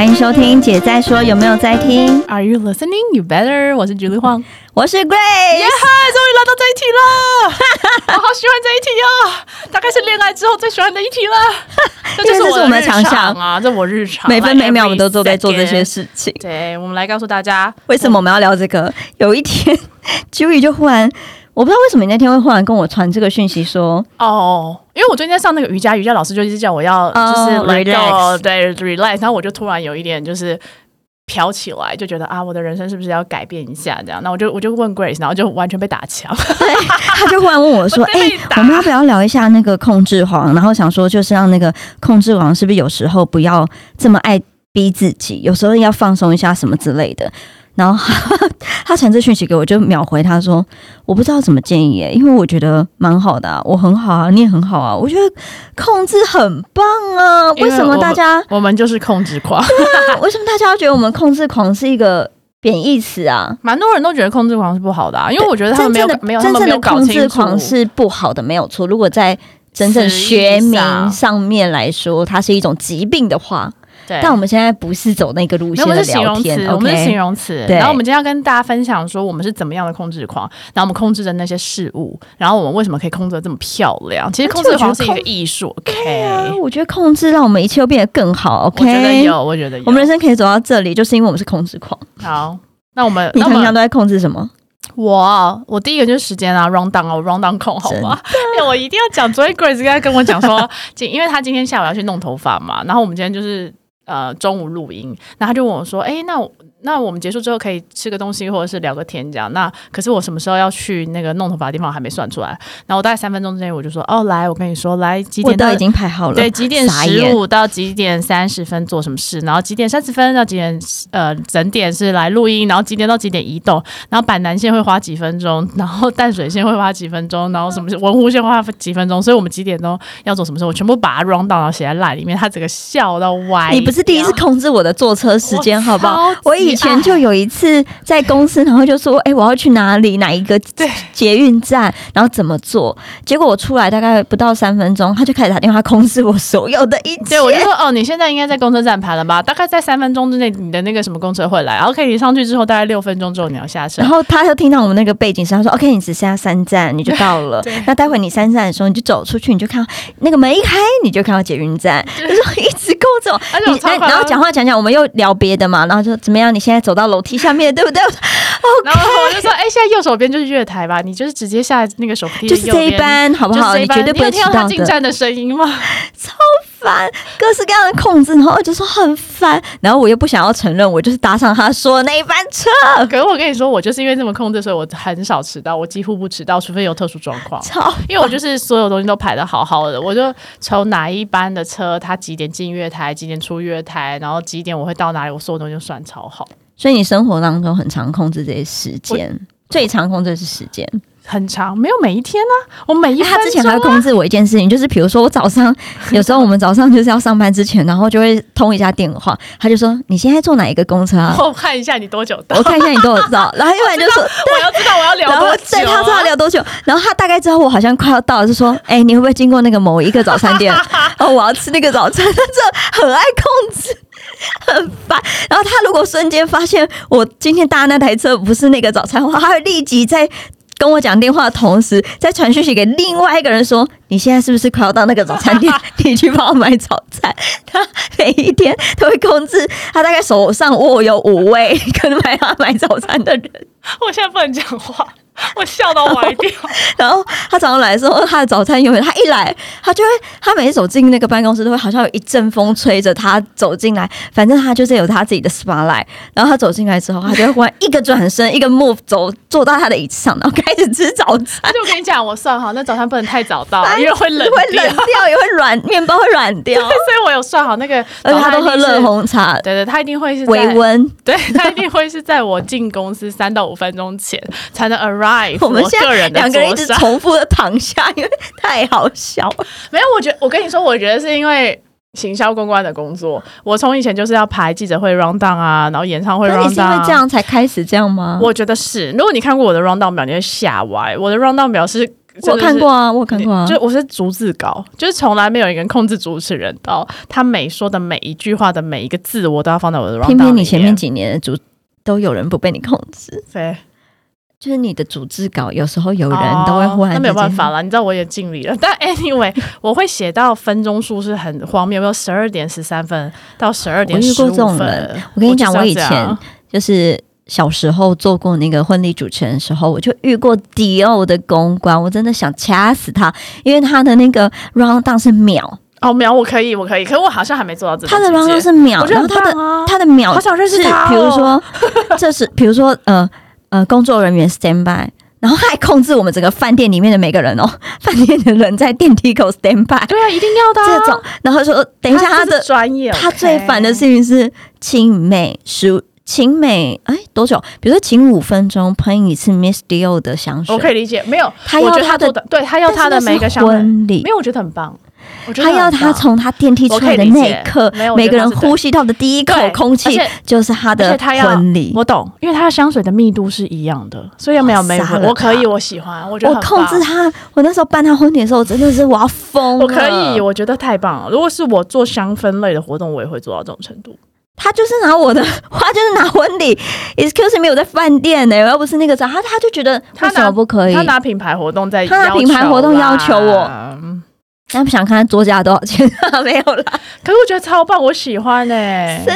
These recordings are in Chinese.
欢迎收听《姐在说》，有没有在听？Are you listening? You better. 我是 Julie Huang。我是 Grace，耶嗨，终于来到这一题了，我好喜欢这一题啊！大概是恋爱之后最喜欢的一题了。这就是我们的强项啊，这我日常，每分每秒我们都做都在做这些。事情。对，我们来告诉大家，为什么我们要聊这个？有一天，Julie 就忽然，我不知道为什么你那天会忽然跟我传这个讯息说，哦，因为我最近在上那个瑜伽，瑜伽老师就一直叫我要就是哦 let go，、relax 对 relax，然后我就突然有一点就是。飘起来，就觉得啊，我的人生是不是要改变一下？这样，那我就我就问 Grace，然后就完全被打枪。他就忽然问我说：“我 哎、我们要不要聊一下那个控制狂？”然后想说，就是让那个控制狂是不是有时候不要这么爱逼自己，有时候要放松一下什么之类的。然后 他传这讯息给我，就秒回他说：“我不知道怎么建议耶，因为我觉得蛮好的、啊，我很好啊，你也很好啊，我觉得控制很棒啊。为为什么大家我们就是控制狂，为什么大家要觉得我们控制狂是一个贬义词啊？蛮多人都觉得控制狂是不好的、啊，因为我觉得他们没有真正的没有真正的控制狂是不好的，没有错。如果在真正学名上上面来说，它是一种疾病的话，对。但我们现在不是走那个路线的们是形容词，我们是形容词。对然后我们今天要跟大家分享说，我们是怎么样的控制狂，然后我们控制的那些事物，然后我们为什么可以控制的这么漂亮？其实控制狂是一个艺术，OK？啊，我觉得控制让我们一切都变得更好我觉得，OK？有，我觉得有。我们人生可以走到这里，就是因为我们是控制狂。好，那我们 你平常都在控制什么？我我第一个就是时间啊，round down 啊，round down 控好吗？哎，我一定要讲，昨天 Grace 刚才跟我讲说，今因为他今天下午要去弄头发嘛，然后我们今天就是呃中午录音，然后他就问我说，哎，那那我们结束之后可以吃个东西，或者是聊个天这样。那可是我什么时候要去那个弄头发的地方我还没算出来，然后我大概三分钟之内我就说，哦，来，我跟你说，来几点到我都已经排好了。对，几点十五到几点三十分做什么事，然后几点三十分到几点呃整点是来录音，然后几点到几点移动，然后板南线会花几分钟，然后淡水线会花几分钟，然后什么？文湖线会花几分钟，所以我们几点钟？要做什么？事，我全部把它 run 到然后写在 line 里面，他整个笑到歪。你不是第一次控制我的坐车时间，好不好？我以前就有一次在公司，然后就说：“哎、我要去哪里，哪一个 对捷运站，然后怎么做？”结果我出来大概不到三分钟，他就开始打电话控制我所有的一切。对，我就说哦，你现在应该在公车站牌了吧？大概在三分钟之内，你的那个什么公车会来。然后 OK，你上去之后，大概六分钟之后你要下车然。后他就听到我们那个背景声，他说：“OK，你只剩下三站，你就到了。那待会你三站的时候，你就走出去，你就看到那个门一开，你就看到捷运站。”就说一直控制我。而且我超夸张你然后讲话讲讲，我们又聊别的嘛，然后就怎么样？你现在走到楼梯下面，对不对？然后我就说，哎、现在右手边就是月台吧，你就是直接下那个手扶梯，就是这一。班，好不好？就是你绝对不会你听到他。进站的声音吗？超烦，各式各样的控制，然后我就说很烦，然后我又不想要承认，我就是搭上他说的那一班车，可是我跟你说，我就是因为这么控制，所以我很少迟到，我几乎不迟到，除非有特殊状况。超因为我就是所有东西都排的好好的，我就从哪一班的车，他几点进月台，几点出月台，然后几点我会到哪里，我所有东西都算超好，所以你生活当中很常控制这些时间，最常控制的是时间。很长，没有每一天啊，我每一分他之前还会控制我一件事情，就是比如说我早上有时候我们早上就是要上班之前，然后就会通一下电话，他就说你现在坐哪一个公车啊？我看一下你多久到，我看一下你多久到，然后要不然就说。我要知道我要聊多久、对他知道聊多久，然后他大概知道我好像快要到了，就说：“ 哎、你会不会经过那个某一个早餐店？然后我要吃那个早餐。”他这很爱控制，很烦。然后他如果瞬间发现我今天搭那台车不是那个早餐的话，他会立即在跟我讲电话的同时，再传讯息给另外一个人说：“你现在是不是快要到那个早餐店？你去帮我买早餐。”他每一天都会控制，他大概手上握有五位可能买他买早餐的人。我现在不能讲话，我笑到歪掉。然后他早上来的时候，他的早餐永远他一来，他就会他每次走进那个办公室都会好像有一阵风吹着他走进来，反正他就是有他自己的 spotlight。然后他走进来之后，他就会忽然一个转身，一个 move 走坐到他的椅子上，然后开始吃早餐。而且我跟你讲，我算好那早餐不能太早到，因为会冷会冷掉。也会软，面包会软掉，所以我有算好那个，而且他都喝热。红茶，对对，他一定会是在微，温。对他一定会是在我进公司三到五分钟前才能 arrive 我们现两个人一直重复的躺下，因为太好笑了。没有，我觉得我跟你说，我觉得是因为行销公关的工作，我从以前就是要排记者会 round down 啊，然后演唱会那 round 你 down，是因为这样才开始这样吗？我觉得是，如果你看过我的 round down 表，你会吓歪。我的 round down 表是我看过啊，我看过啊，就我是逐字稿，就是从来没有一个人控制主持人到他每说的每一句话的每一个字，我都要放在我的 round down。偏偏你前面几年的主都有人不被你控制，对，就是你的组织稿，有时候有人都会忽然、哦那没有办法了，你知道我也尽力了。但 anyway，我会写到分钟数是很荒谬，有十二点十三分到十二点我遇过这种分人。我跟你讲，我以前就是小时候做过那个婚礼主持人的时候，我就遇过迪奥的公关，我真的想掐死他，因为他的那个 round down 是秒，哦，秒我可以，我可以，可是我好像还没做到这他的 round down 是秒，然后他的他的秒好想认识他哦。比如说这是比如说呃呃工作人员 stand by。然后他还控制我们整个饭店里面的每个人哦，饭店的人在电梯口 stand by 对啊，一定要的、啊。这种，然后说等一下他的专业，他最烦的事情是请每十请每哎多久？比如说请五分钟喷一次 Miss Dior 的香水，我可以理解，没有，他要他的做的，对他要他的每一个香水，婚礼没，有，我觉得很棒。我觉得他要他从他电梯出来的那一刻每个人呼吸到的第一口空气就是他而的且他要婚礼。我懂，因为他的香水的密度是一样的，所以没有没有我可以，我喜欢，我觉得我很控制他，我那时候办他婚礼的时候，我真的是我要疯了。我可以，我觉得太棒了。如果是我做香氛类的活动，我也会做到这种程度。他就是拿我的，他就是拿婚礼，excuse me，我在饭店呢、我又不是那个啥，他他就觉得为什他拿么不可以？他拿品牌活动在，他拿品牌活动要求我嗯他不想看他桌价多少钱，没有啦。可是我觉得超棒，我喜欢哎、神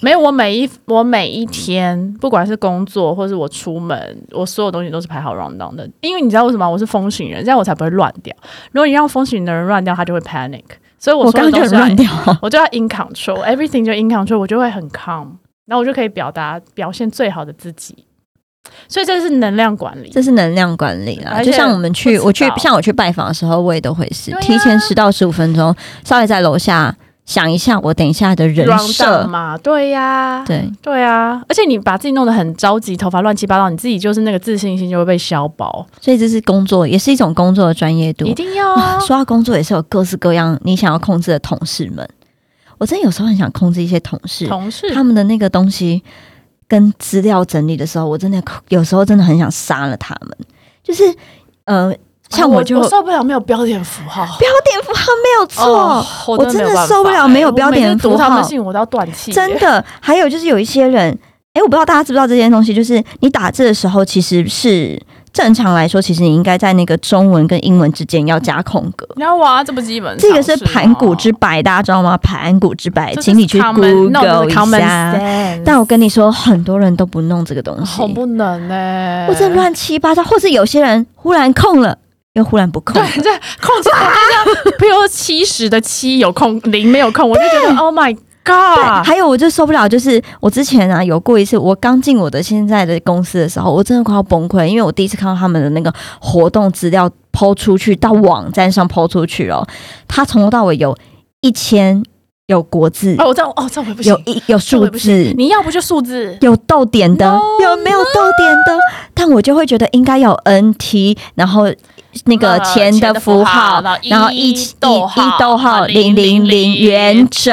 没有，我每一我每一天，不管是工作或是我出门，我所有东西都是排好 round down 的。因为你知道为什么？我是风行人，这样我才不会乱掉。如果你让风行的人乱掉，他就会 panic。所以我我刚刚就乱掉。我就要 in control，everything 就 in control，我就会很 calm，然后我就可以表达表现最好的自己。所以这是能量管理。这是能量管理啦，就像我们去，我去，像我去拜访的时候，我也都会是、啊提前十到十五分钟，稍微在楼下想一下我等一下的人设，嘛，对呀、对，对啊，而且你把自己弄得很着急，头发乱七八糟，你自己就是那个自信心就会被消薄。所以这是工作，也是一种工作的专业度一。定要啊！说到工作，也是有各式各样你想要控制的同事们。我真的有时候很想控制一些同事，同事他们的那个东西跟资料整理的时候，我真的有时候真的很想杀了他们。就是呃，像啊我就、我受不了没有标点符号。标点符号没有错。哦我我真的受不了没有标点符号他们信我都要断气。真的，还有就是有一些人，哎，我不知道大家知不知道这件东西，就是你打字的时候，其实是正常来说，其实你应该在那个中文跟英文之间要加空格。你要哇，这不基本这个是盘古之白，大家知道吗？盘古之白，请你去这 Google 一下。sense 但我跟你说，很多人都不弄这个东西，好不能呢、或者乱七八糟，或是有些人忽然空了，又忽然不空了。对，这控制好像，比如说七十的七有空，零没有空，我就觉得 Oh my，God！还有我就受不了，就是我之前啊有过一次，我刚进我的现在的公司的时候，我真的快要崩溃，因为我第一次看到他们的那个活动资料抛出去到网站上抛出去哦，他从头到尾有一千有国字，哦，我知道哦，这样我也不行。有，一有数字，你要不就数字，有逗点的 No，有没有逗点的？但我就会觉得应该有 NT，然后那个呃钱的符符号号然后，一逗号一逗号啊零零零元整，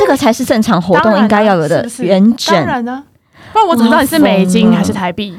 这个才是正常活动应该要有的元整。当。然呢，不然我怎么知道你是美金还是台币？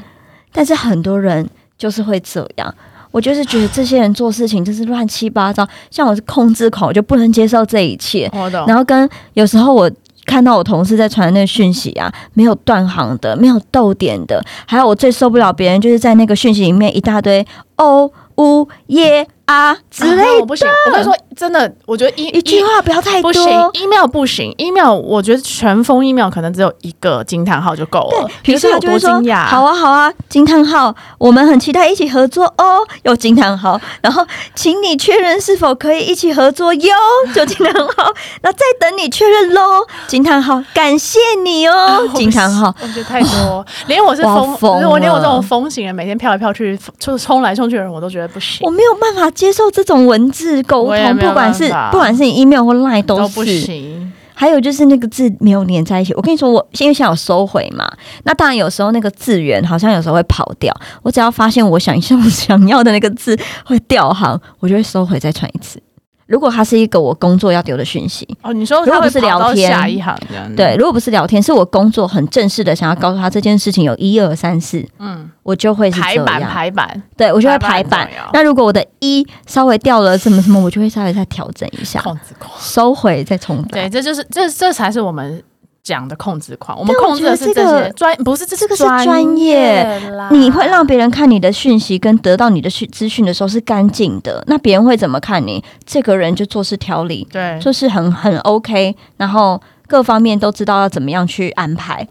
但是很多人就是会这样。我就是觉得这些人做事情就是乱七八糟，像我是控制狂，我就不能接受这一切。然后跟有时候我看到我同事在传那个讯息啊，没有断行的，没有逗点的，还有我最受不了别人就是在那个讯息里面一大堆哦呜耶啊之类的，啊我不行，我跟你说，真的，我觉得一一句话不要太多。不行，email 不行，email 我觉得全封 email 可能只有一个惊叹号就够了。比如说你是有多他就会说惊讶？好啊好啊，惊叹号，我们很期待一起合作哦，有惊叹号，然后请你确认是否可以一起合作哟，有惊叹号，那再等你确认喽，惊叹号，感谢你哦，惊叹号，我觉得太多，连我是风，疯我连我这种风型人，每天飘来飘去，就冲来冲去的人，我都觉得不行。我，没有办法接受这种文字沟通，不管是不管是你 email 或 line 都都不。行。还有就是那个字没有连在一起。我跟你说，我因为现在有收回嘛，那当然有时候那个字源好像有时候会跑掉。我只要发现我想象 想要的那个字会掉行，我就会收回再传一次。如果它是一个我工作要丢的讯息，哦，你说如果不是聊天下一行这样，对，如果不是聊天，是我工作很正式的想要告诉他这件事情有一二三四，嗯，我就会排版，排版。对我就会排排版。那如果我的一稍微掉了什么什么，我就会稍微再调整一下，控制控，收回再重对，这就是这这才是我们讲的控制狂，我们控制的是这些专，不是这这个是专专业啦你会让别人看你的讯息跟得到你的讯资讯的时候是干净的，那别人会怎么看你？这个人就做事条理，对，就是很很 OK，然后各方面都知道要怎么样去安排，对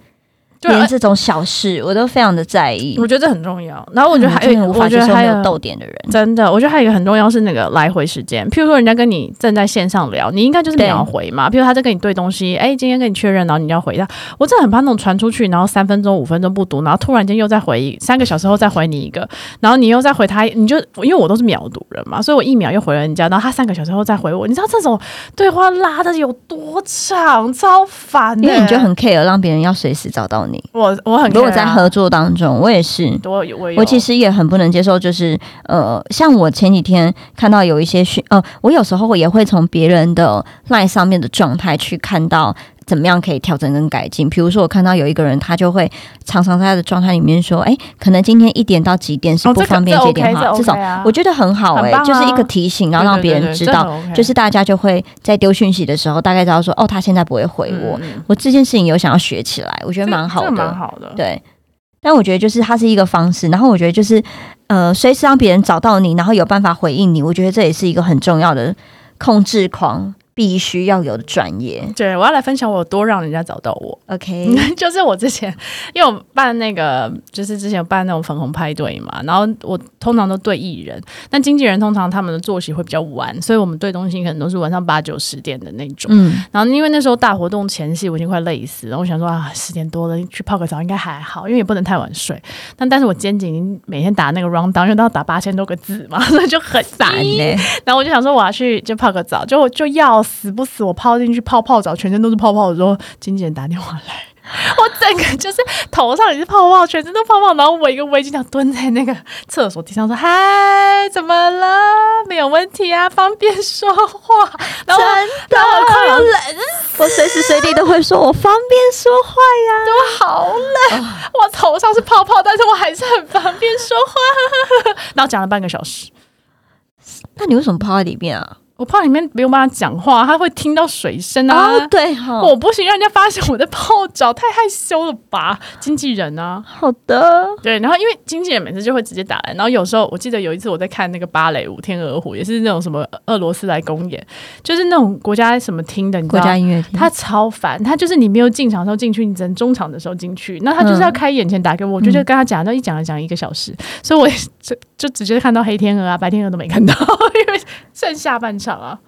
连这种小事我都非常的在意。我觉得这很重要。然后我觉得还有，真的无法我觉得还有逗点的人。真的，我觉得还有一个很重要是那个来回时间。譬如说，人家跟你正在线上聊，你应该就是对秒回嘛。譬如他在跟你对东西，哎，今天跟你确认，然后你要回他。我真的很怕那种传出去，然后三分钟、五分钟不读，然后突然间又再回一三个小时后再回你一个，然后你又再回他，你就因为我都是秒读人嘛，所以我一秒又回了人家，然后他三个小时后再回我，你知道这种对话拉的有多长，超烦的、因为你就很 care 让别人要随时找到你。我我很如果在合作当中，我也是，我我我其实也很不能接受，就是呃，像我前几天看到有一些讯，呃，我有时候也会从别人的 line 上面的状态去看到怎么样可以调整跟改进。比如说，我看到有一个人，他就会常常在他的状态里面说，哎，可能今天一点到几点是不方便接电话，这种 OK 啊我觉得很好、哎、就是一个提醒，然后让别人知道，，就是大家就会在丢讯息的时候，大概知道说，哦，他现在不会回我。我这件事情有想要学起来，我觉得蛮好的蛮，好的。对。但我觉得就是它是一个方式，然后我觉得就是呃，随时让别人找到你，然后有办法回应你，我觉得这也是一个很重要的控制狂必须要有的专业。对，我要来分享我有多让人家找到我。OK，就是我之前，因为我办那个，就是之前有办那种粉红派对嘛，然后我通常都对艺人，但经纪人通常他们的作息会比较晚，所以我们对东西可能都是晚上八九十点的那种。嗯，然后因为那时候大活动前夕，我已经快累死了，我想说啊，十点多了去泡个澡应该还好，因为也不能太晚睡。但但是我肩颈每天打那个 round down，因 为都要打八千多个字嘛，所以就很烦烦呢、然后我就想说我要去就泡个澡，就就要死不死，我泡进去泡泡澡，全身都是泡泡的时候，经纪人打电话来。我整个就是头上也是泡泡，全身都泡泡，然后我一个围巾这蹲在那个厕所地上说：“嗨，怎么了？没有问题啊，方便说话。”然后我真 然后我快要的，我随时随地都会说我方便说话呀。我好冷，我头上是泡泡，但是我还是很方便说话。然后讲了半个小时，那你为什么泡在里面啊？我怕里面没有办法讲话，他会听到水声啊。哦，对哈、我不行，让人家发现我在泡澡，太害羞了吧？经纪人啊，好的，对，然后因为经纪人每次就会直接打来，然后有时候我记得有一次我在看那个芭蕾舞《天鹅湖》，也是那种什么俄罗斯来公演，就是那种国家什么厅的，你知国道家音乐厅，他超烦，他就是你没有进场的时候进去，你只能中场的时候进去。那他就是要开演前打给我，我就就跟他讲，那一讲了讲一个小时，所以我也就就直接看到黑天鹅啊、白天鹅都没看到，因为剩下半场啊，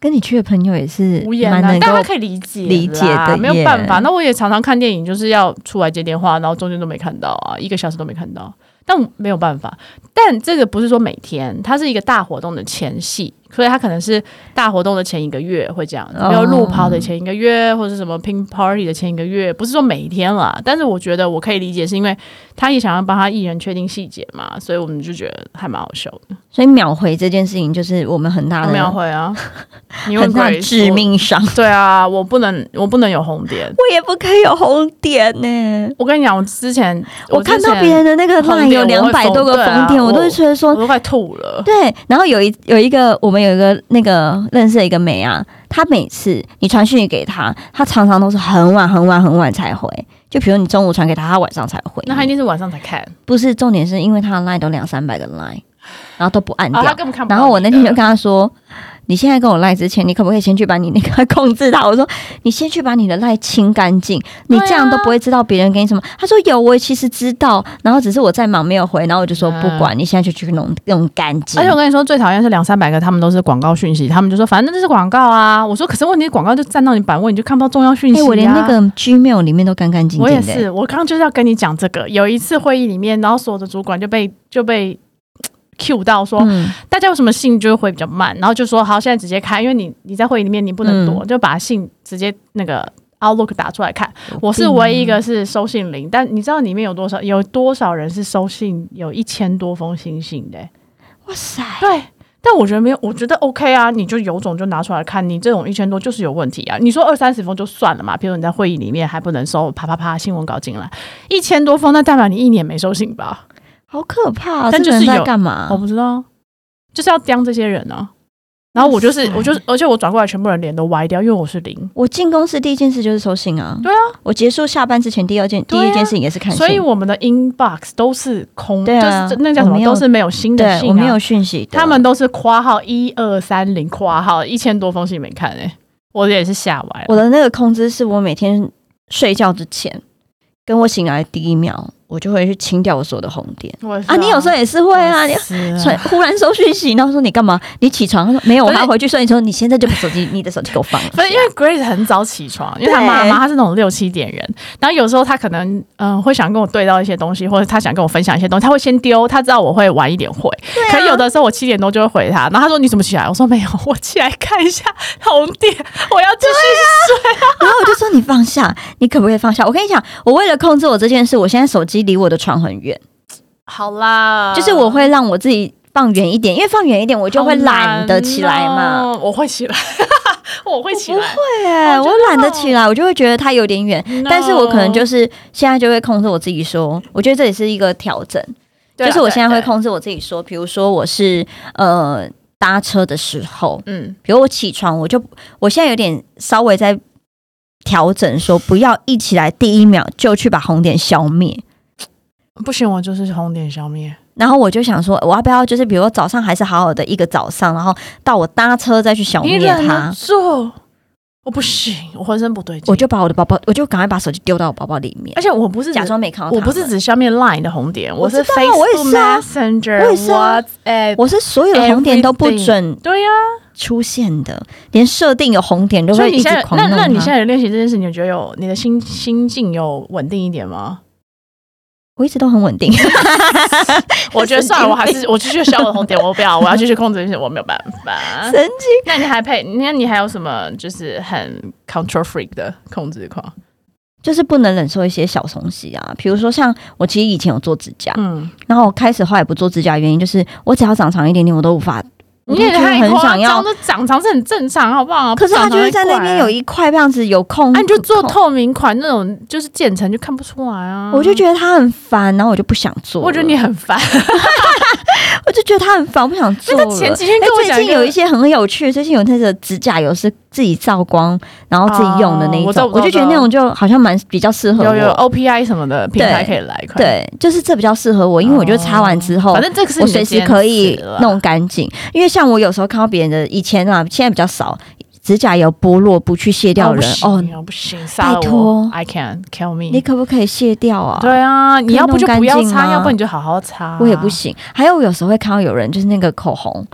跟你去的朋友也是无言但他可以理解理解的没有办法。那我也常常看电影，就是要出来接电话，然后中间都没看到啊，一个小时都没看到。但没有办法，但这个不是说每天，它是一个大活动的前戏，所以他可能是大活动的前一个月会这样子，哦没有路跑的前一个月，或者是什么 pink party 的前一个月，不是说每一天啦。但是我觉得我可以理解，是因为他也想要帮他艺人确定细节嘛，所以我们就觉得还蛮好笑的。所以秒回这件事情就是我们很大的秒回啊，很大致命伤。对啊，我不能，我不能有红点。我也不可以有红点呢、我跟你讲，我之前我看到别人的那个红 line 有两百多个疯对啊封点，我都我会觉得说我都快吐了。对。然后有一有一个我们有一个那个认识的一个美啊，她每次你传讯息给她，她常常都是很晚很晚很晚才回。就比如你中午传给她，她晚上才回。那她一定是晚上才看，不是重点，是因为她的 line 都两三百个 line，然后都不按啊，掉。然后我那天就跟她说：“你现在跟我赖之前，你可不可以先去把你那个控制他？”我说：“你先去把你的赖清干净，你这样都不会知道别人给你什么。”他说：“有，我其实知道，然后只是我在忙没有回。”然后我就说：“嗯不管，你现在就去弄弄干净。”而且我跟你说，最讨厌是两三百个，他们都是广告讯息，他们就说反正这是广告啊。我说可是问题广告就占到你版位，你就看不到重要讯息、我连那个 Gmail 里面都干干净净。我也是，我刚刚就是要跟你讲这个。有一次会议里面，然后所有的主管就被就被 Q 到说，嗯，大家有什么信就会回比较慢，然后就说好，现在直接开，因为你你在会议里面你不能躲，嗯就把信直接那个 Outlook 打出来看。我是唯一一个是收信零，但你知道里面有多少有多少人是收信有一千多封新信的欸、哇塞，对。但我觉得没有，我觉得 OK 啊，你就有种就拿出来看，你这种一千多就是有问题啊。你说二三十封就算了嘛，比如你在会议里面还不能收啪啪啪新闻稿进来，一千多封，那代表你一年没收信吧？好可怕、啊！但就是在干嘛？我不知道，就是要刁这些人呢、然后我就是我就是，而且我转过来，全部人脸都歪掉，因为我是零。我进公司第一件事就是收信啊。对啊，我结束下班之前第二件、第一件事情也是看信。所以我们的 inbox 都是空，对啊就是那叫什么，都是没有新的信、我没有讯息的，他们都是括号一二三零括号一千多封信没看哎、我也是吓歪了。我的那个空姿是我每天睡觉之前，跟我醒来第一秒，我就会去清掉我所有的红点啊。你有时候也是会啊，你突 忽然收讯息，然后说你干嘛？你起床？他说没有，我还要回去睡。你说你现在就把手机，你的手机给我放了。不是因为 Grace 很早起床，因为他妈妈她是那种六七点人，然后有时候她可能嗯、呃会想跟我对到一些东西，或者她想跟我分享一些东西，她会先丢，她知道我会晚一点回，啊可有的时候我七点多就会回她，然后她说你怎么起来？我说没有，我起来看一下红点，我要继续睡然后我就说你放下，你可不可以放下？我跟你讲，我为了控制我这件事，我现在手机离我的床很远，好啦，就是我会让我自己放远一点，因为放远一点我就会懒得起来嘛。我会起来，我会起来，对耶，我哦真的懒得起来，我就会觉得它有点远。但是我可能就是现在就会控制我自己说，我觉得这也是一个调整，就是我现在会，控制我自己说，比如说我是呃搭车的时候，嗯，比如我起床，我就我现在有点稍微在调整，说不要一起来第一秒就去把红点消灭。不行，我就是红点消灭。然后我就想说，我要不要就是比如说早上还是好好的一个早上，然后到我搭车再去消灭它得，住？我不行，我浑身不对劲。我就把我的包包，我就赶快把手机丢到我包包里面而，且我不是假装没看到我不是们只消灭 Line 的红点，我是 Facebook Messenger、我也是啊。我是所有的红点都不准对呀、出现的，连设定有红点都会一直狂那那你现在有练习这件事，你觉得有你的心心境有稳定一点吗？我一直都很稳定。我觉得算了，我还是我继续小我的红点，我不要，我要继续控制一些，我没有办法。神经。那你还配？那你还有什么就是很 control freak 的控制狂？就是不能忍受一些小东西啊，比如说像我其实以前有做指甲，嗯，然后我开始后来不做指甲，原因就是我只要长长一点点，我都无法，我你也太夸张想要。了，长长是很正常，好不好？可是他就是在那边有一一块这样子有空，那，啊，你就做，透明款那种，就是渐层就看不出来啊。我就觉得他很烦，然后我就不想做。我觉得你很烦。我就觉得他很烦，我不想做了。前几天哎跟我讲最近有一些很有趣，最近有那个指甲油是自己照光，然后自己用的那一种，哦我就觉得那种就好像蛮比较适合我。有有 OPI 什么的品牌可以来一块，对，就是这比较适合我，因为我觉得擦完之后，反正这个是我随时可以弄干净。因为像我有时候看到别人的以前啊，现在比较少，指甲油剥落不去卸掉的人哦，哦，不行，拜托，I can kill me。你可不可以卸掉啊？对啊，你要不就不要擦，要不你就好好擦。我也不行。还有有时候会看到有人就是那个口红，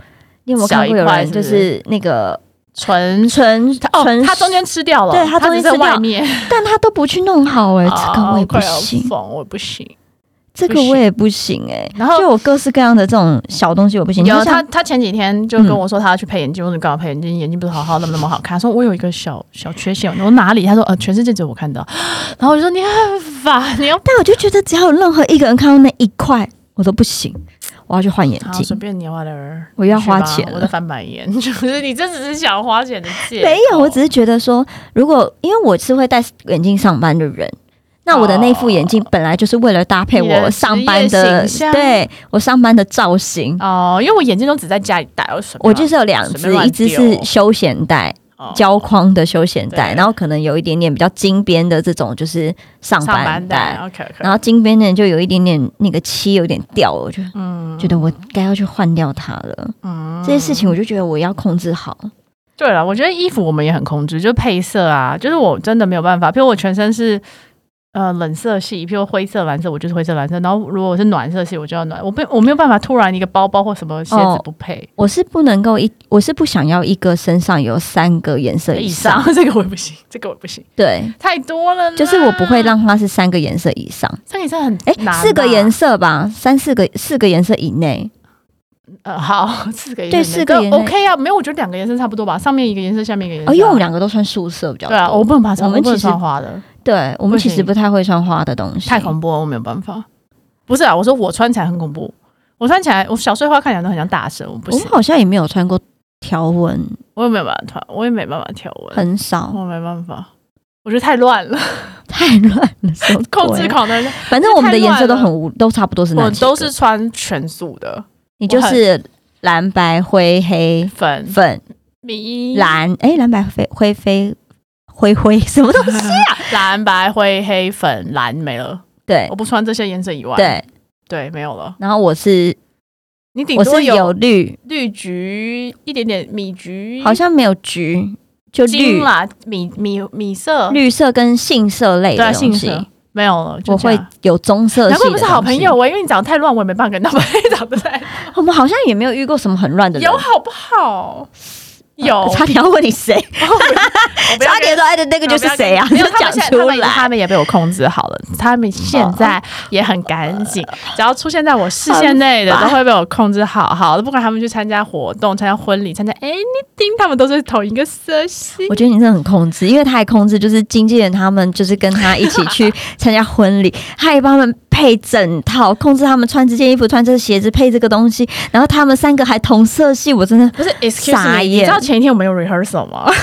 你有没有看过有人就是那个唇唇哦，唇它中间吃掉了，对它中间只是吃掉外面，但他都不去弄好哎、这个我也不行，我也不行。这个我也不行哎、然后就我各式各样的这种小东西我不行。有他，他前几天就跟我说他要去配眼镜，我说你干嘛配眼镜？眼睛不是好好那么那么好看？他说我有一个小小缺陷，我说哪里？他说呃，全世界只有我看到。然后我就说你很烦，你要但我就觉得只要有任何一个人看到那一块，我都不行，我要去换眼镜随。便你花的人，我要花钱我在翻白眼，就是你这只是想花钱的借口。没有，我只是觉得说，如果因为我是会戴眼镜上班的人，那我的那副眼镜本来就是为了搭配我上班的形，象对我上班的造型。哦，因为我眼镜都只在家里戴，我我就是有两只，一只是休闲带，哦胶框的休闲带，然后可能有一点点比较金边的这种，就是上上班班戴带。，OK OK，然后金边的就有一点点那个漆有点掉了，我就嗯觉得我该要去换掉它了。嗯这些事情我就觉得我要控制好。对了，我觉得衣服我们也很控制，就是配色啊，就是我真的没有办法。比如我全身是呃冷色系，譬如灰色、蓝色，我就是灰色、蓝色。然后如果我是暖色系，我就要暖。我不我没有办法突然一个包包或什么鞋子哦不配、我是不能够一，我是不想要一个身上有三个颜色以以上上。这个我也不行，这个我不行，对，太多了啦。就是我不会让它是三个颜色以上。三个颜色很哎，难四个颜色吧，三四个四个颜色以内。呃好 四个颜色对四个颜色 OK 啊，没有我觉得两个颜色差不多吧，上面一个颜色，下面一个颜色啊。哦，因为我们两个都穿素色比较多。对啊，我不能把它不能我们其实穿花的。对我们其实不太会穿花的东西。太恐怖了，我没有办法。不是啊，我说我穿起来很恐怖。我我穿起来，我小碎花看起来都很像大神，我不行我们，好像也没有穿过条纹，我也没有办法穿，我也没办法条纹，很少，我没办法，我觉得太乱了，太乱了，控制狂的人，反正我们的颜色都很无，都差不多是那几都是穿全素的你就是蓝白灰黑粉。粉。米。蓝，哎，蓝白灰灰飞灰灰 什么东西啊？蓝白灰黑粉蓝没了，对。我不穿这些颜色以外，对，对，没有了。然后我是你顶我是多有有绿，绿橘一点点米橘，好像没有橘，就绿。金啦，米米米色，绿色跟杏色类的东西，杏色没有了，就我会有棕色难怪不是好朋友。哎，因为你长得太乱，我也没办法跟他们 长得太乱 我们好像也没有遇过什么很乱的人有，好不好？有，差点要问你谁，我 差点说哎，那个就是谁啊？就没有讲出来。他们也被我控制好了，他们现在也很干净，只要出现在我视线内的都会被我控制好好的，不管他们去参加活动、参加婚礼、参加 anything，他们都是同一个色系我。觉得你真的很控制，因为他还控制，就是经纪人他们就是跟他一起去 参加婚礼，他也帮他们配整套，控制他们穿这件衣服、穿这个鞋子、配这个东西，然后他们三个还同色系，我真的不是傻眼前一天我们有 rehearsal 吗？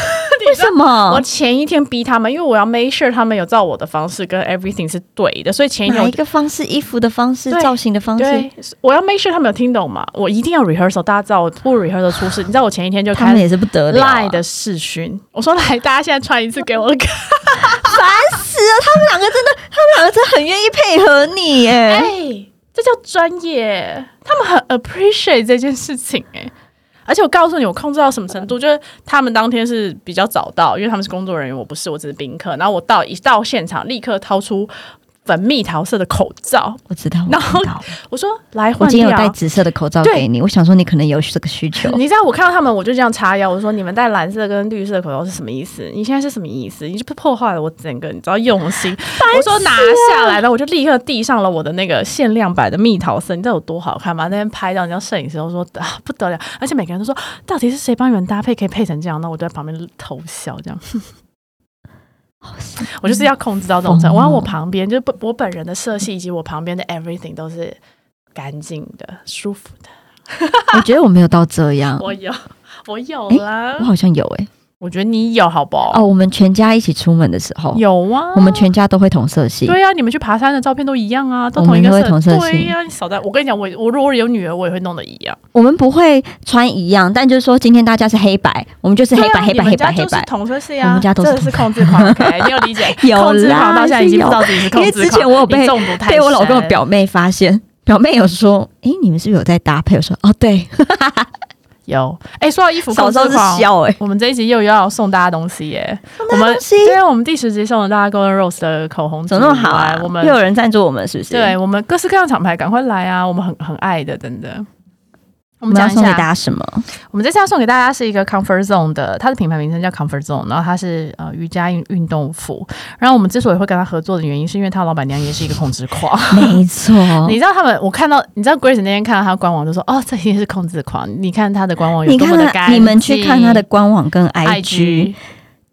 为什么我？前一天逼他们，因为我要 make sure 他们有照我的方式跟 everything 是对的，所以前一天我哪一个方式？衣服的方式、造型的方式？对，我要 make sure 他们有听懂嘛，我一定要 rehearsal，大家知道我不 rehearsal 出事。你知道我前一天就开他们也是不得了、啊，line 的视讯，我说来，大家现在穿一次给我看。烦死了！他们两个真的，他们两个真的很愿意配合你耶。哎、这叫专业，他们很 appreciate 这件事情哎、而且我告诉你，我控制到什么程度，就是他们当天是比较早到，因为他们是工作人员，我不是，我只是宾客。然后我到一到现场，立刻掏出粉蜜桃色的口罩，我知道，然后。我说来我换掉。今天有带紫色的口罩给你，我想说你可能有这个需求。你知道我看到他们，我就这样叉腰，我说你们戴蓝色跟绿色的口罩是什么意思？你现在是什么意思？你就破坏了我整个你知道用心。我说拿下来了，我就立刻递上了我的那个限量版的蜜桃色，你知道有多好看吗？那天拍到，你知道摄影师都说啊不得了，而且每个人都说到底是谁帮你们搭配可以配成这样？那我就在旁边偷笑这样。我就是要控制到这种程度，然后我旁边就是不我本人的色系以及我旁边的 everything 都是干净的、舒服的。我觉得我没有到这样，我有，我有诶啦。我好像有哎、我觉得你有好不好？哦，我们全家一起出门的时候，有啊，我们全家都会同色系。对呀、啊，你们去爬山的照片都一样啊，都同一个色。同色系对呀、你少在。我跟你讲，我我如果有女儿，我也会弄得一样。我们不会穿一样，但就是说今天大家是黑白，我们就是黑白、啊黑白、黑白、黑白。同色系啊，我们家都是这是控制狂。你有理解？有啦控制狂到现在已经不知道自己是因为控制狂，之前我有被被我老公的表妹发现，表妹有说：“诶，你们是不是有在搭配？”我说：“哦，对。有。哎、说到衣服”小时候是控制狂，笑诶，我们这一集又要送大家东西耶！我们对啊，我们第十集送了大家 Golden Rose 的口红，怎么那么好啊？我们又有人赞助我们，是不是？对，我们各式各样厂牌，赶快来啊！我们很很爱的，真的。我我们要送给们讲一下大家什么？我们这次要送给大家是一个 Comfort Zone 的，它的品牌名称叫 Comfort Zone，然后它是呃瑜伽运运动服。然后我们之所以会跟他合作的原因，是因为他老板娘也是一个控制狂。没错，你知道他们，我看到，你知道 Grace 那天看到他官网就说，哦，这一定是控制狂。你看他的官网有你多么的干净，看你们去看他的官网跟 IG，IG，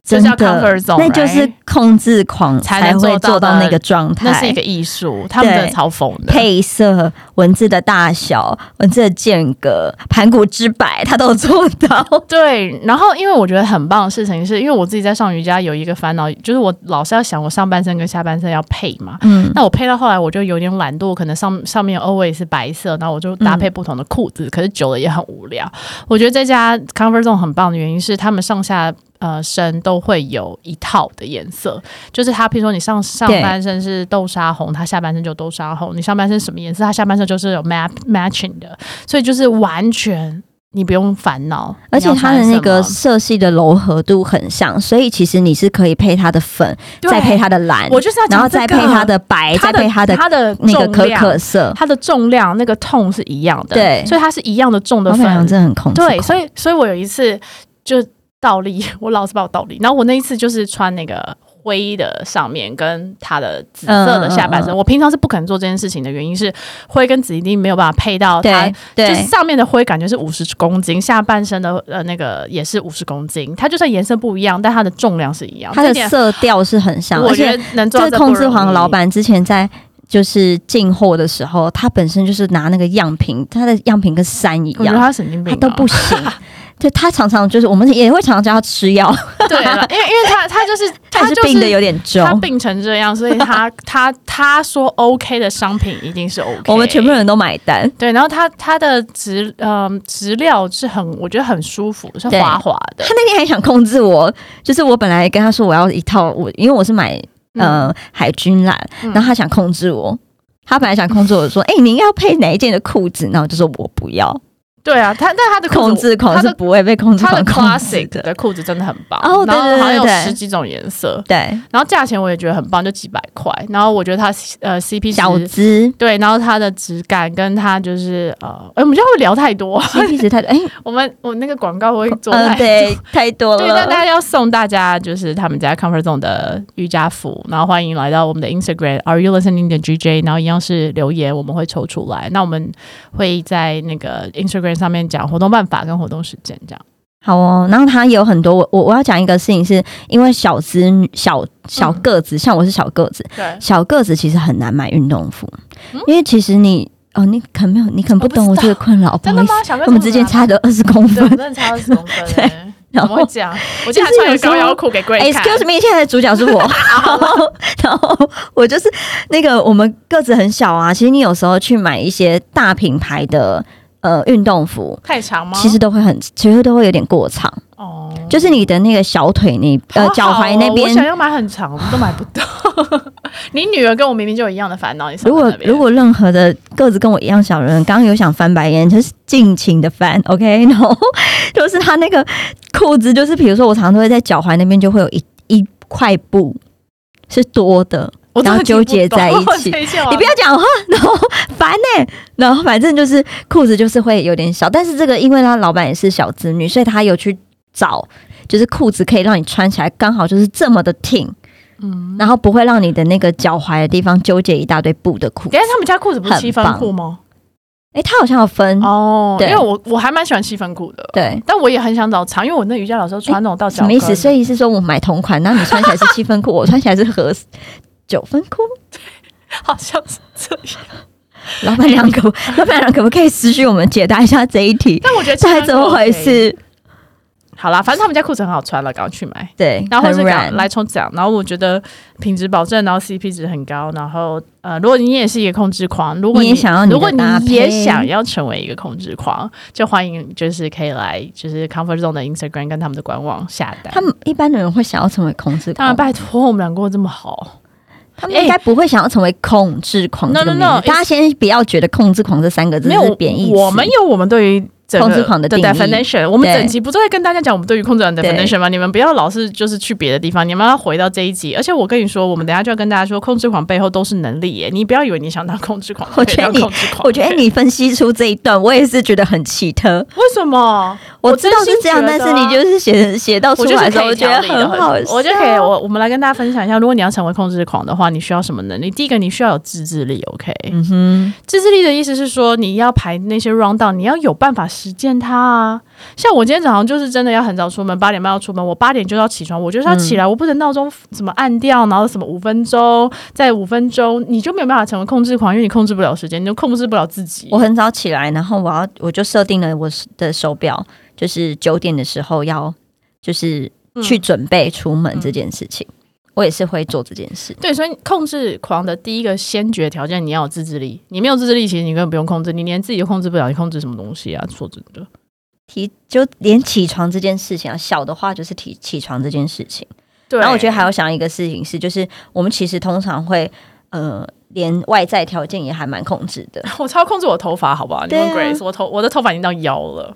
这叫真的 Comfort Zone，那就是控制狂才能做到那个状态。那是一个艺术，他们的嘲讽的。配色、文字的大小、文字的间隔、盘古之百，他都做到。对，然后因为我觉得很棒的事情是，因为我自己在上瑜伽有一个烦恼，就是我老是要想我上半身跟下半身要配嘛。嗯，那我配到后来，我就有点懒惰，可能上上面 always 是白色，然后我就搭配不同的裤子，可是久了也很无聊。我觉得这家 Comfort Zone 很棒的原因是，他们上下呃身都会有一套的颜色，就是它，譬如说你上上半身是豆沙红，它下半身就豆沙红；你上半身什么颜色，它下半身就是有 map matching 的，所以就是完全你不用烦恼，而且它的那个色系的柔和度很像，所以其实你是可以配它的粉，再配它的蓝，我就是要讲然后再配它的白，它再配它的它的那个可可色。它的重量那个痛是一样的，对。所以它是一样的重的粉老板娘，真的很控制，对，所以所以我有一次就倒立，我老是把我倒立，然后我那一次就是穿那个。灰的上面跟它的紫色的下半身，嗯嗯嗯我平常是不可能做这件事情的原因是灰跟紫一定没有办法配到它就是上面的灰感觉是五十公斤，下半身的呃那个也是五十公斤，它就算颜色不一样，但它的重量是一样。它的色调是很像，我觉得能做这个控制到不容易狂老板之前在就是进货的时候，他本身就是拿那个样品，他的样品跟山一样，我觉得他神经病他啊，都不行。对他常常就是我们也会常常叫他吃药，对 了，因为因为他他就是他他就是病的有点重。他。病成这样，所以他他他说 OK 的商品一定是 OK，我们全部人都买单，对，然后他他的质嗯质料是很我觉得很舒服，是滑滑的。他，那天还想控制我，就是我本来跟他说我要一套，我因为我是买呃海军蓝，嗯。然后他想控制我，他本来想控制我说，哎、你应该要配哪一件的裤子，然后我就说我不要，对啊，他但他的控制狂他是不会被控制它的狂控制 classic 的，裤子真的很棒，哦对然后好像有十几种颜色，对，然后价钱我也觉得很棒，就几百块，然后我觉得它呃 CP 小值资。对，然后它的质感跟它就是呃，哎，我们这样会聊太多，CP 值太多，哎、我们我那个广告会做嗯、太多。对，太多对，那大。家要送大家就是他们家 Comfort Zone 的瑜伽服，然后欢迎来到我们的 Instagram Are you listening 的 GJ，然后一样是留言，我们会抽出来。那我们会在那个 Instagram 上面讲活动办法跟活动时间，这样。好哦，然后他也有很多，我我我要讲一个事情是，因为小资小小嗯个子，像我是小个子，对，小个子其实很难买运动服，嗯因为其实你哦，你可能没有，你可能不懂我这个困扰，不好意思，真的吗？小，我们之间差了二十公分。真的差二十公分 欸，然后怎么会这样？我竟然穿个高腰裤给看。Excuse me，现在的主角是我，然后然后我就是那个我们个子很小啊，其实你有时候去买一些大品牌的呃运动服，太长吗？其实都会很，其实都会有点过长，哦，就是你的那个小腿那呃脚踝那边我想要买很长，我们都买不到。你女儿跟我明明就有一样的烦恼，你如果如果任何的个子跟我一样小的人，刚刚有想翻白眼，就是尽情的翻，OK，然后就是他那个裤子，就是比如说我常常都会在脚踝那边就会有一一块布是多的然后纠结在一起。你不要讲话，然后烦呢、然后反正就是裤子就是会有点小，但是这个因为他老板也是小子女，所以他有去找，就是裤子可以让你穿起来刚好就是这么的挺，嗯，然后不会让你的那个脚踝的地方纠结一大堆布的裤。子等一。下他们家裤子不是七分棒裤吗？哎、他好像有分，哦，因对为我我还蛮喜欢七分裤的，对，但我也很想找长，因为我那瑜伽老师都穿那种到脚什么意思？所以是说我买同款，然后你穿起来是七分裤，我穿起来是合九分裤。好像是这样。老板娘可不，老板娘可不可以私讯我们解答一下这一题？但我觉得这还怎么回？事？好啦，反正他们家裤子很好穿了，赶快去买。对，然后或是来抽奖，然后我觉得品质保证，然后 CP 值很高，然后呃，如果你也是一个控制狂，如果你也想要你如果你也想要成为一个控制狂，就欢迎就是可以来就是 Comfort Zone 的 Instagram 跟他们的官网下单。他们一般的人会想要成为控制狂，当然拜托我们两个这么好，他们应该不会想要成为控制狂这 No, 个 no, no, 大家先不要觉得控制狂这三个字是贬义词，我们有我们对于整控制狂的定义 definition，我们整集不都会跟大家讲我们对于控制狂的 definition 吗？你们不要老是就是去别的地方，你们要回到这一集。而且我跟你说，我们等下就要跟大家说，控制狂背后都是能力耶，你不要以为你想当控制狂，我觉得你。我觉得你分析出这一段，我也是觉得很奇特。为什么？我知道是这样，但是你就是写写到出来的时候，我觉得很好笑。我就可以，我我们来跟大家分享一下，如果你要成为控制狂的话，你需要什么能力？第一个，你需要有自制力，OK？、嗯哼，自制力的意思是说，你要排那些 round down，你要有办法实践它啊。像我今天早上就是真的要很早出门，八点半要出门，我八点就要起床，我就是要起来，我不能闹钟怎么按掉，然后什么五分钟，在五分钟，你就没有办法成为控制狂，因为你控制不了时间，你就控制不了自己。我很早起来，然后我要我就设定了我的手表，就是九点的时候要就是去准备出门这件事情，我也是会做这件事。对，所以控制狂的第一个先决条件，你要有自制力。你没有自制力，其实你根本不用控制，你连自己都控制不了，你控制什么东西啊？说真的，提就连起床这件事情啊，小的话就是提起床这件事情。对。然后我觉得还要想一个事情是，就是我们其实通常会呃，连外在条件也还蛮控制的，我超控制我头发，好不好？你问 Grace，我头我的头发已经到腰了，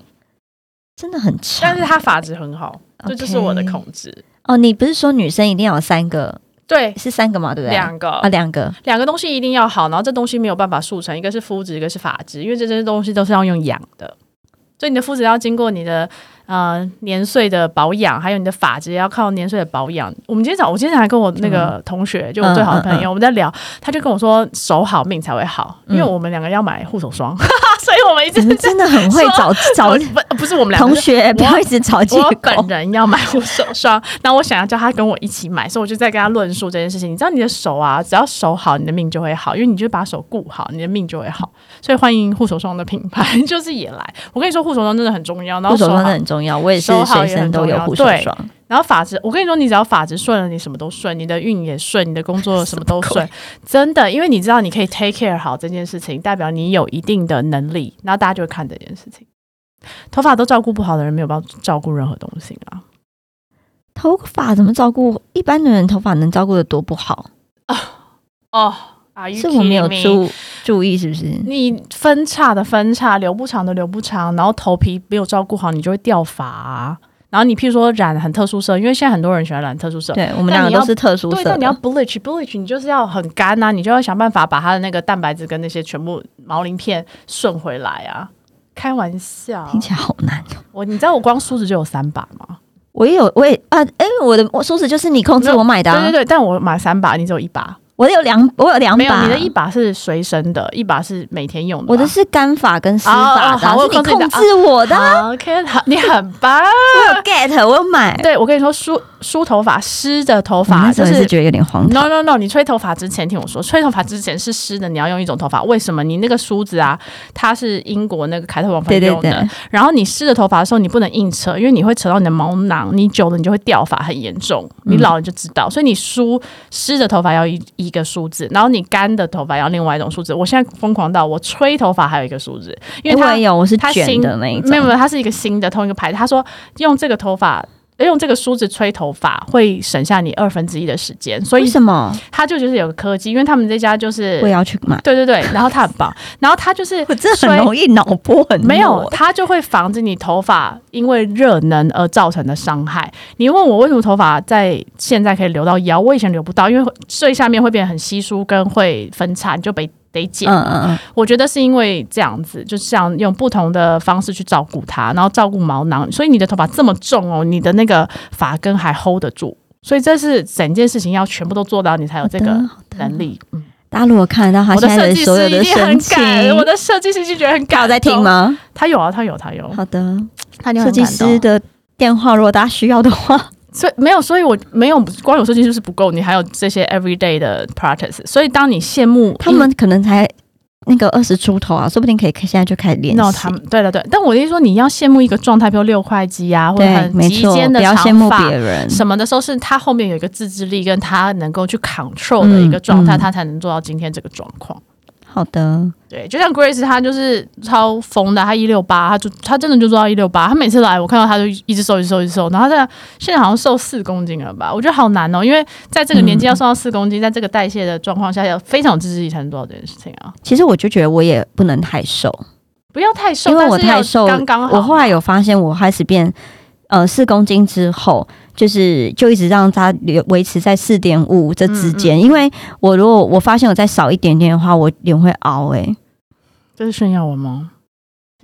真的很长。但是它发质很好，这就是我的控制。哦，你不是说女生一定要有三个，对，是三个嘛？对不对？两个啊，两个。两个东西一定要好，然后这东西没有办法速成，一个是肤质，一个是发质，因为这些东西都是要用养的，所以你的肤质要经过你的呃年岁的保养，还有你的发质要靠年岁的保养。我们今天早，我今天还跟我那个同学，就我最好的朋友，嗯嗯我们在聊，他就跟我说手好命才会好，因为嗯我们两个要买护手霜，我们一直真的很会找找不不是我们两个同学，不要一直找借我口本。人要买护手霜，然后我想要叫他跟我一起买，所以我就在跟他论述这件事情。你知道你的手啊，只要手好，你的命就会好，因为你就把手顾好，你的命就会好。所以欢迎护手霜的品牌，就是也来。我跟你说，护手霜真的很重要，然后护手霜真的很重要，我也是随身都有护手霜。然后发质，我跟你说，你只要发质顺了，你什么都顺，你的运也顺，你的工作什么都顺，真的，因为你知道你可以 take care 好这件事情，代表你有一定的能力，然后大家就会看这件事情。头发都照顾不好的人，没有办法照顾任何东西啊。头发怎么照顾？一般的人头发能照顾的多不好，哦，啊，是我没有注注意，是不是？你分叉的分叉，留不长的留不长，然后头皮没有照顾好，你就会掉发、啊。然后你譬如说染很特殊色，因为现在很多人喜欢染特殊色，对我们两个都是特殊色对，但你要的。bleach bleach，你就是要很干啊，你就要想办法把它的那个蛋白质跟那些全部毛鳞片顺回来啊。开玩笑，听起来好难哦。我你知道我光梳子就有三把吗？我也有，我也啊，哎、我的我梳子就是你控制我买的、啊，对对对，但我买三把，你只有一把，我有两，我有两没有，把，你的一把是随身的，一把是每天用的。我的是干发跟湿发的是你控制我的 OK，好，你很棒。我有 get，我有买。对，我跟你说，梳梳头发，湿的头发就是觉得有点荒唐。No no no！你吹头发之前听我说，吹头发之前是湿的，你要用一种头发。为什么？你那个梳子啊，它是英国那个凯特王妃用的。对，然后你湿的头发的时候，你不能硬扯，因为你会扯到你的毛囊，你久了你就会掉发，很严重。你老了就知道，所以你梳湿的头发要一一个梳子，然后你干的头发要另外一种梳子。我现在疯狂到我吹头发还有一个梳子，因为它有，我是它卷新的那一种。没有没有，它是一个新的同一个牌子。他说用这个头发。用这个梳子吹头发会省下你二分之一的时间，所以为什么？它就就是有个科技，因为他们这家就是我也要去买。对对对，然后它很棒，然后它就是我真的很吹容易脑波很弱没有，它就会防止你头发因为热能而造成的伤害。你问我为什么头发在现在可以留到腰，我以前留不到，因为最下面会变得很稀疏跟会分叉，你就得得剪。嗯嗯嗯，我觉得是因为这样子，就像用不同的方式去照顾它，然后照顾毛囊，所以你的头发这么重哦，你的那个发根还 hold 得住。所以这是整件事情要全部都做到，你才有这个能力。嗯，大家如果看得到他我的现在设计所有的师一定很神情，感，我的设计师就觉得很感。动在听？吗？他有啊，他有，他有。好的，他设计师的电话，如果大家需要的话，所以没有，所以我没有光有设计就是不够，你还有这些 everyday 的 practice。所以当你羡慕他们可能才那个二十出头啊，说不定可以现在就开始练习。no 他们对了对，但我的意思说你要羡慕一个状态，比如六块肌啊，或者，很极尖的不要羡慕长发别人。什么的时候，是他后面有一个自制力，跟他能够去 control 的一个状态，嗯嗯他才能做到今天这个状况。好的，对，就像 Grace，她就是超疯的，她一六八，她就她真的就做到一六八。她每次来，我看到她就一直瘦，一直瘦，一直瘦。然后她现在好像瘦四公斤了吧？我觉得好难哦，因为在这个年纪要瘦到四公斤，在这个代谢的状况下，要非常有自制力才能做到这件事情啊！其实我就觉得我也不能太瘦，不要太瘦，因为我太瘦，刚刚好。我后来有发现，我开始变呃四公斤之后，就是就一直让它留维持在四点五这之嗯间。因为我如果我发现我再少一点点的话，我脸会凹哎、欸，这是炫耀文吗？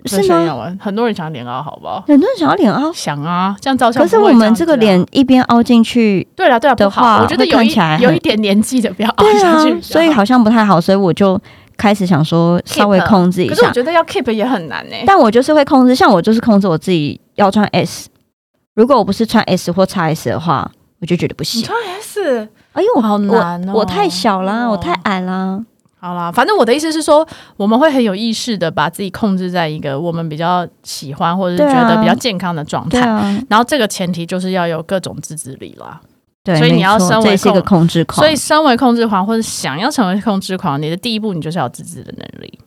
是吗？炫耀文，很多人想要脸凹，好不好？很多人想要脸凹，想啊，这样照相。可是我们这个，脸一边凹进去，对了对了，不好。的话我觉得有一会看起来有一点年纪的不要凹对啊所以好像不太好，所以我就开始想说稍微控制一下。可是我觉得要 keep 也很难呢、欸但我就是会控制，像我就是控制我自己要穿 S，如果我不是穿 S 或 x S 的话，我就觉得不行。你穿 S，哎呦，我好难哦我我太小啦，哦我太矮啦。好啦，反正我的意思是说，我们会很有意识的把自己控制在一个我们比较喜欢或者是觉得比较健康的状态。然后这个前提就是要有各种自制力啦。对，所以你要身为这是一个控制狂。所以，身为控制狂或者想要成为控制狂，你的第一步你就是要有自制的能力、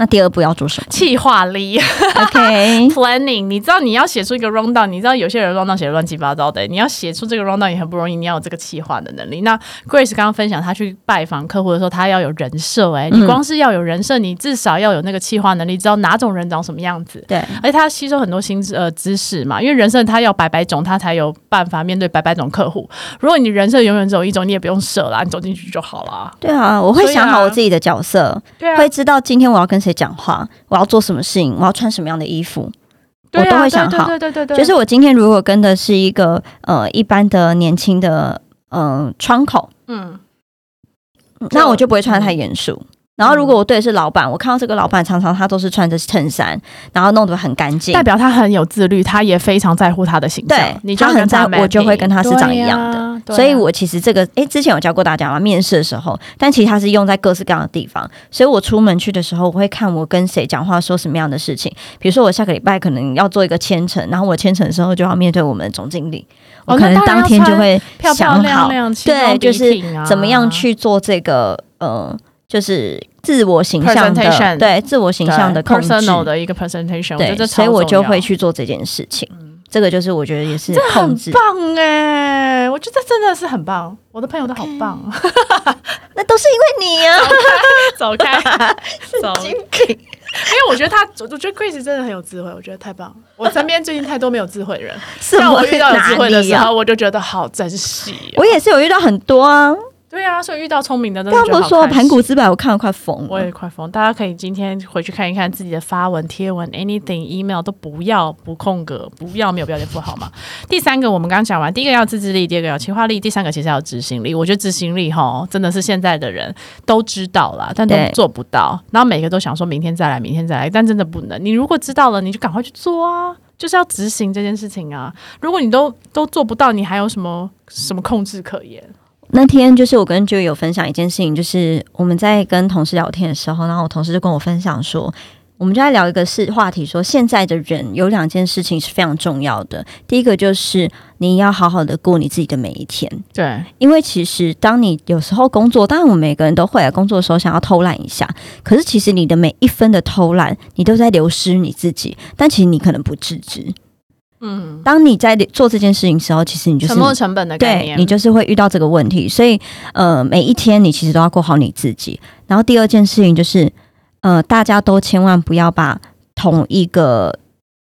那第二步要做什么计划力。？OK，planning，你知道你要写出一个 round down，你知道有些人 round down 写的乱七八糟的，你要写出这个 round down 也很不容易，你要有这个企划的能力。那 Grace 刚刚分享，她去拜访客户的时候，她要有人设、哎、嗯你光是要有人设，你至少要有那个企划能力，知道哪种人长什么样子。对，而且他吸收很多新知呃知识嘛，因为人设他要百百种，他才有办法面对百百种客户。如果你人设永远只有一种，你也不用设啦，你走进去就好啦。对啊，我会想好我自己的角色，对会知道今天我要跟谁讲话，我要做什么事情，我要穿什么样的衣服。啊我都会想好对对对对对，就是我今天如果跟的是一个呃一般的年轻的呃窗口，嗯，那我就不会穿的太严肃。然后如果我对的是老板，我看到这个老板常常他都是穿着衬衫，然后弄得很干净。代，表他很有自律，他也非常在乎他的形象。对你就很在我就会跟他是长一样的。啊啊。所以我其实这个诶，之前有教过大家嘛，面试的时候，但其实它是用在各式各样的地方。所以我出门去的时候，我会看我跟谁讲话，说什么样的事情。比如说我下个礼拜可能要做一个签呈，然后我签呈的时候就要面对我们的总经理，我可能当天就会漂漂想好，亮亮，对，就是怎么样去做这个呃，就是自我形象的对自我形象的对控制，personal 的一个 presentation，对，所以我就会去做这件事情。这个就是我觉得也是这很控制，棒哎、我觉得真的是很棒，我的朋友都好棒，那都是因为你啊，走开，走，精品。因为我觉得他，我我觉得 Grace 真的很有智慧，我觉得太棒。了。我身边最近太多没有智慧的人，什么让我遇到有智慧的时候，我就觉得好珍惜哦、我也是有遇到很多啊，对啊，所以遇到聪明的，真的他们说盘古之百，我看了快疯我。也快疯，大家可以今天回去看一看自己的发文、贴文、anything、email 都不要不空格，不要没有标点符号嘛。第三个我们刚刚讲完，第一个要自制力，第二个要企划力，第三个其实要执行力。我觉得执行力哈，真的是现在的人都知道了，但都做不到。然后每个都想说明天再来，明天再来，但真的不能。你如果知道了，你就赶快去做啊。就是要执行这件事情啊！如果你都都做不到，你还有什么什么控制可言？那天就是我跟 Joey 有分享一件事情，就是我们在跟同事聊天的时候，然后我同事就跟我分享说，我们就在聊一个事话题说现在的人有两件事情是非常重要的。第一个就是你要好好的过你自己的每一天，对，因为其实当你有时候工作，当然我们每个人都会啊，工作的时候想要偷懒一下，可是其实你的每一分的偷懒，你都在流失你自己，但其实你可能不自知。嗯，当你在做这件事情的时候，其实你就是沉没成本的概念，对你就是会遇到这个问题，所以呃，每一天你其实都要过好你自己。然后第二件事情就是，呃，大家都千万不要把同一个。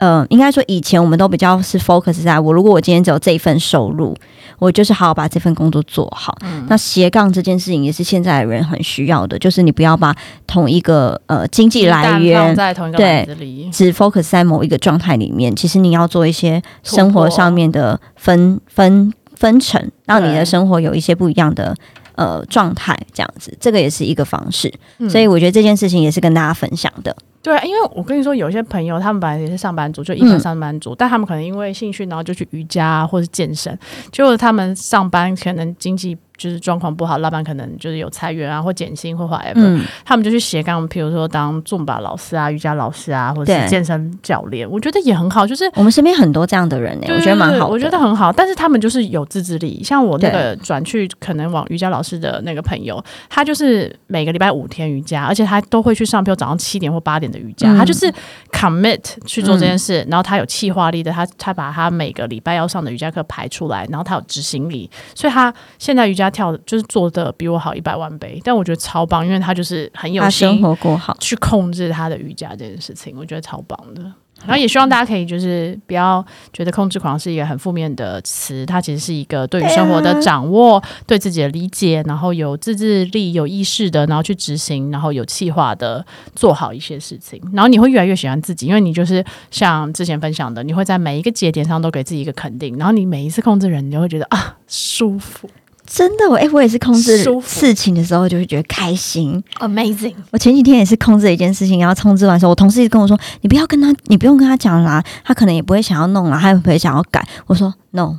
呃，应该说以前我们都比较是 focus 在我，如果我今天只有这一份收入，我就是好好把这份工作做好。嗯那斜杠这件事情也是现在的人很需要的，就是你不要把同一个呃经济来源在同一个对只 focus 在某一个状态里面，其实你要做一些生活上面的分分分成，让你的生活有一些不一样的呃状态，这样子，这个也是一个方式。嗯所以我觉得这件事情也是跟大家分享的。对，因为我跟你说，有些朋友他们本来也是上班族，就一嗯。般上班族，但他们可能因为兴趣，然后就去瑜伽啊或者健身，结果他们上班可能经济就是状况不好，老板可能就是有裁员啊或减薪或 whatever，、嗯，他们就去斜杠，比如说当重把老师啊、瑜伽老师啊，或者是健身教练，我觉得也很好，就是。我们身边很多这样的人呢、对我觉得蛮好。我觉得很好，但是他们就是有自制力。像我那个转去可能往瑜伽老师的那个朋友，他就是每个礼拜五天瑜伽，而且他都会去上，比如早上七点或八点的瑜伽，嗯他就是 commit 去做这件事，然后他有计划力的，他他把他每个礼拜要上的瑜伽课排出来，然后他有执行力，所以他现在瑜伽跳就是做的比我好一百万倍，但我觉得超棒，因为他就是很有把生活过好。去控制他的瑜伽这件事情，我觉得超棒的。然后也希望大家可以就是不要觉得控制狂是一个很负面的词，它其实是一个对于生活的掌握、对自己的理解，然后有自制力、有意识的，然后去执行，然后有计划的做好一些事情。然后你会越来越喜欢自己，因为你就是像之前分享的，你会在每一个节点上都给自己一个肯定，然后你每一次控制人，你就会觉得啊舒服真的，我哎、我也是控制事情的时候就会觉得开心。，amazing。我前几天也是控制了一件事情，然后控制完之后，我同事一直跟我说：“你不要跟他，你不用跟他讲啦，他可能也不会想要弄啦，他也不会想要改。”我说：“No，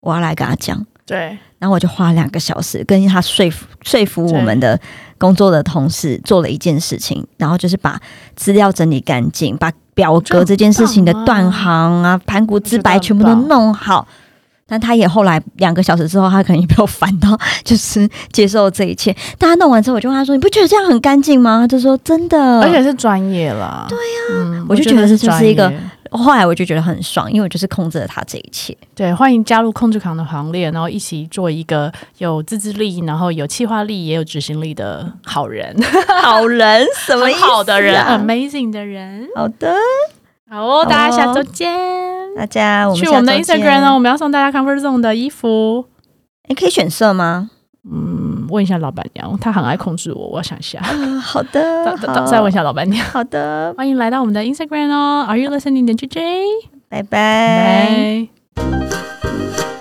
我要来跟他讲。”对，然后我就花两个小时跟他说服说服我们的工作的同事做了一件事情，然后就是把资料整理干净，把表格这件事情的断行啊、盘古之白全部都弄好。但他也后来两个小时之后，他可能也没有烦到，就是接受这一切。大家弄完之后，我就问他说：“你不觉得这样很干净吗？”他就说：“真的。”而且是专业啦。对呀、嗯，我就觉得这就是一个专业后来我就觉得很爽，因为我就是控制了他这一切。对，欢迎加入控制狂的行列，然后一起做一个有自制力，然后有企划力，也有执行力的好人，好人 什么意思、啊？好的人，amazing 的人。好的，好哦，大家下周见。大家我们去我们的 Instagram 哦，我们要送大家 Comfort Zone 的衣服。你可以选色吗？嗯，问一下老板娘，她很爱控制我，我要想一下。啊，好的，再好再问一下老板娘。好的，欢迎来到我们的 Instagram 哦，Are you listening 的 JJ？拜拜。拜。